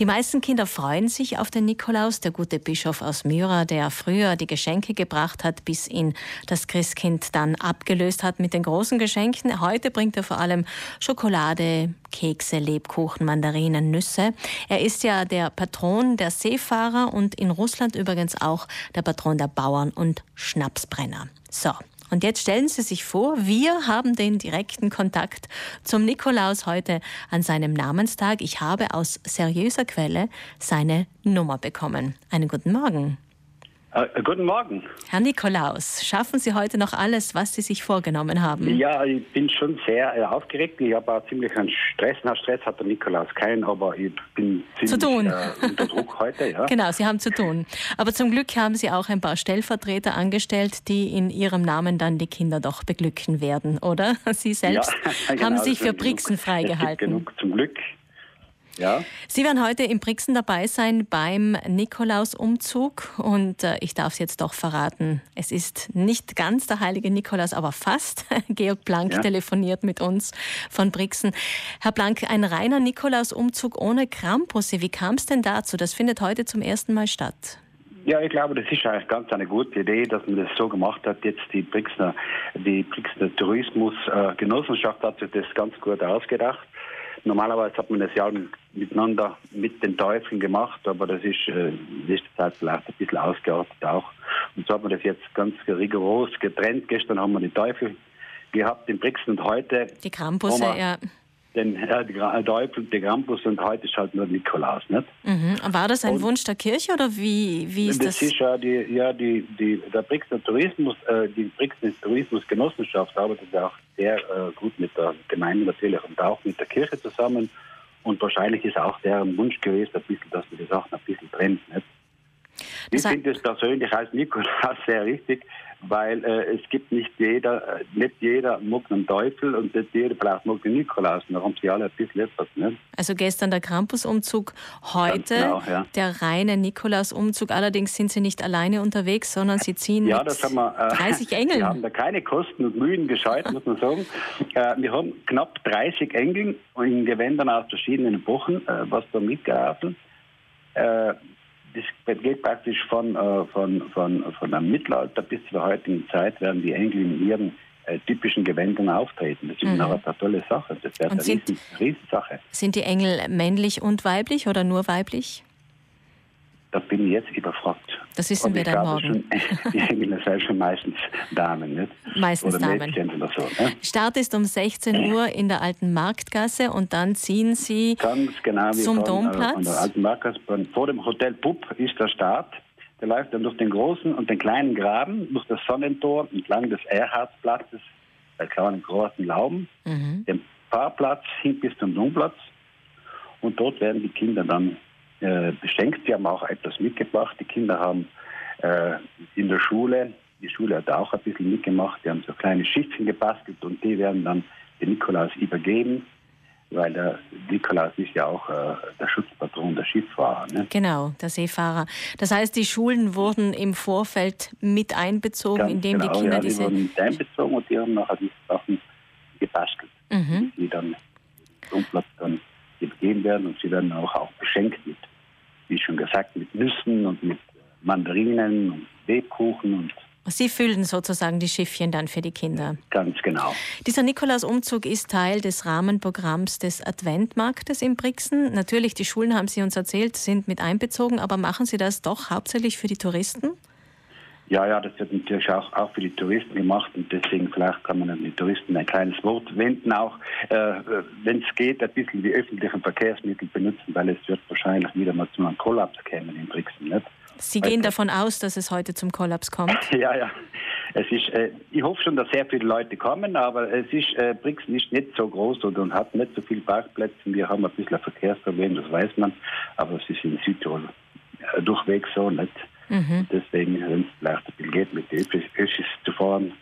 Die meisten Kinder freuen sich auf den Nikolaus, der gute Bischof aus Myra, der früher die Geschenke gebracht hat, bis ihn das Christkind dann abgelöst hat mit den großen Geschenken. Heute bringt er vor allem Schokolade, Kekse, Lebkuchen, Mandarinen, Nüsse. Er ist ja der Patron der Seefahrer und in Russland übrigens auch der Patron der Bauern und Schnapsbrenner. So, und jetzt stellen Sie sich vor, wir haben den direkten Kontakt zum Nikolaus heute an seinem Namenstag. Ich habe aus seriöser Quelle seine Nummer bekommen. Einen guten Morgen. Äh, guten Morgen. Herr Nikolaus, schaffen Sie heute noch alles, was Sie sich vorgenommen haben? Ja, ich bin schon sehr äh, aufgeregt. Ich habe auch ziemlich einen Stress. Na, Stress hat der Nikolaus keinen, aber ich bin ziemlich zu tun. Äh, unter Druck heute. Ja. genau, Sie haben zu tun. Aber zum Glück haben Sie auch ein paar Stellvertreter angestellt, die in Ihrem Namen dann die Kinder doch beglücken werden, oder? Sie selbst ja, genau, haben sich für Brixen freigehalten. Genug, zum Glück. Ja. Sie werden heute in Brixen dabei sein beim Nikolausumzug und äh, ich darf es jetzt doch verraten. Es ist nicht ganz der heilige Nikolaus, aber fast. Georg Blank ja. telefoniert mit uns von Brixen. Herr Blank, ein reiner Nikolausumzug ohne Krampusse. Wie kam es denn dazu? Das findet heute zum ersten Mal statt. Ja, ich glaube, das ist eigentlich ganz eine gute Idee, dass man das so gemacht hat. Jetzt die Brixner, die Brixner Tourismusgenossenschaft hat sich das ganz gut ausgedacht. Normalerweise hat man das ja miteinander mit den Teufeln gemacht, aber das ist äh, in letzter Zeit vielleicht ein bisschen ausgeartet auch. Und so hat man das jetzt ganz rigoros getrennt. Gestern haben wir die Teufel gehabt in Brixen und heute. Die Krampusse, ja den ja, die Teufel, der Krampus und heute ist halt nur Nikolaus. Nicht? Mhm. War das ein und Wunsch der Kirche oder wie, wie ist das? Das ist ja die, ja, die, die, der Brixner Tourismus, äh, die Brixner Tourismusgenossenschaft arbeitet ja auch sehr äh, gut mit der Gemeinde natürlich und auch mit der Kirche zusammen. Und wahrscheinlich ist auch deren Wunsch gewesen, ein bisschen, dass man die Sachen ein bisschen trennt. Nicht? Ich finde es persönlich als Nikolaus sehr richtig, weil äh, es gibt nicht jeder, äh, nicht jeder mag einen Teufel und nicht jeder vielleicht mag den Nikolaus. Da haben sie alle ein bisschen etwas. Ne? Also gestern der Krampusumzug, heute genau, ja. der reine Nikolausumzug. Allerdings sind sie nicht alleine unterwegs, sondern sie ziehen ja, das haben wir, äh, 30 Engeln. Wir haben da keine Kosten und Mühen gescheut, muss man sagen. Äh, wir haben knapp 30 Engel in Gewändern aus verschiedenen Epochen, äh, was da mitgeholfen. Das geht praktisch von, äh, von, von, von einem Mittelalter bis zur heutigen Zeit, werden die Engel in ihren äh, typischen Gewändern auftreten. Das ist mhm. eine tolle Sache. Das wäre eine sind, riesen, Riesensache. Sind die Engel männlich und weiblich oder nur weiblich? Da bin ich jetzt überfragt. Das wissen wir dann morgen. Schon, die Engel sind schon meistens Damen, nicht? Meistens oder Damen. Oder so, ne? Start ist um 16 Uhr in der alten Marktgasse und dann ziehen Sie genau, zum von, Domplatz. Von der alten Marktgasse, vor dem Hotel Pupp ist der Start. Der läuft dann durch den großen und den kleinen Graben, durch das Sonnentor, entlang des Erhardsplatzes, bei kleinen großen Lauben, mhm. den Fahrplatz hin bis zum Domplatz. Und dort werden die Kinder dann äh, beschenkt. Sie haben auch etwas mitgebracht. Die Kinder haben äh, in der Schule, die Schule hat auch ein bisschen mitgemacht, die haben so kleine Schiffchen gebastelt und die werden dann den Nikolaus übergeben, weil der Nikolaus ist ja auch äh, der Schutzpatron der Schifffahrer. Ne? Genau, der Seefahrer. Das heißt, die Schulen wurden im Vorfeld mit einbezogen, Ganz indem genau, die Kinder ja, die diese... wurden mit einbezogen und die haben nachher diese Sachen gebastelt, mhm. die dann dann übergeben werden und sie werden auch, auch beschenkt mit wie schon gesagt, mit Nüssen und mit Mandarinen und Lebkuchen und Sie füllen sozusagen die Schiffchen dann für die Kinder. Ganz genau. Dieser Nikolausumzug ist Teil des Rahmenprogramms des Adventmarktes in Brixen. Natürlich, die Schulen, haben Sie uns erzählt, sind mit einbezogen, aber machen Sie das doch hauptsächlich für die Touristen? Ja, ja, das wird natürlich auch, auch für die Touristen gemacht und deswegen vielleicht kann man an die Touristen ein kleines Wort wenden, auch äh, wenn es geht, ein bisschen die öffentlichen Verkehrsmittel benutzen, weil es wird wahrscheinlich wieder mal zu einem Kollaps kommen in Brixen. Nicht? Sie gehen davon aus, dass es heute zum Kollaps kommt? ja, ja. Es ist, äh, ich hoffe schon, dass sehr viele Leute kommen, aber es ist, äh, Brixen ist nicht so groß und hat nicht so viele Parkplätze. Wir haben ein bisschen ein Verkehrsproblem, das weiß man, aber es ist in Südtirol äh, durchweg so nicht. Mhm. Deswegen, ein bisschen geht, mit den Öffis zu fahren,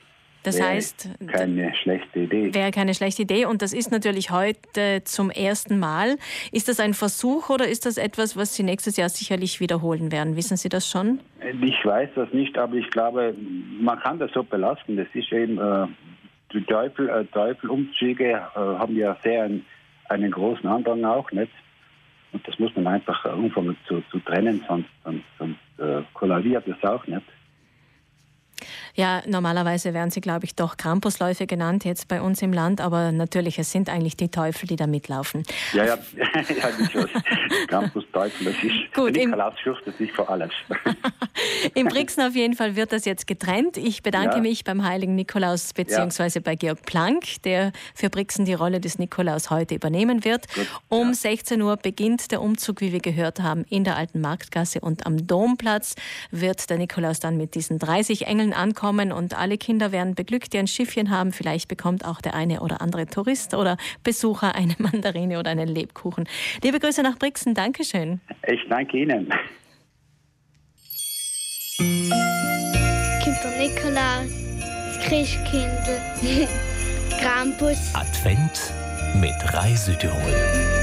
das heißt, keine schlechte Idee. Wäre keine schlechte Idee und das ist natürlich heute zum ersten Mal. Ist das ein Versuch oder ist das etwas, was Sie nächstes Jahr sicherlich wiederholen werden? Wissen Sie das schon? Ich weiß das nicht, aber ich glaube, man kann das so belasten. Das ist eben äh, die Teufel, äh, Teufelumzüge äh, haben ja sehr einen, einen großen Andrang auch, nicht? Und das muss man einfach anfangen zu, zu trennen, sonst, sonst, sonst äh, kollabiert das auch nicht. Ja, normalerweise werden sie, glaube ich, doch Krampusläufe genannt jetzt bei uns im Land, aber natürlich, es sind eigentlich die Teufel, die da mitlaufen. Ja, ja, ja durchaus. Krampus-Teufel, das ist, Gut, der Nikolaus fürchtet sich vor alles. Im Brixen auf jeden Fall wird das jetzt getrennt. Ich bedanke ja. mich beim heiligen Nikolaus bzw. Ja. bei Georg Planck, der für Brixen die Rolle des Nikolaus heute übernehmen wird. Gut, um ja. 16 Uhr beginnt der Umzug, wie wir gehört haben, in der alten Marktgasse und am Domplatz wird der Nikolaus dann mit diesen 30 Engeln ankommen und alle Kinder werden beglückt, die ein Schiffchen haben. Vielleicht bekommt auch der eine oder andere Tourist oder Besucher eine Mandarine oder einen Lebkuchen. Liebe Grüße nach Brixen. Dankeschön. Ich danke Ihnen. Kommt der Nikolaus, das Christkindl, Krampus. Advent mit Reisetirol.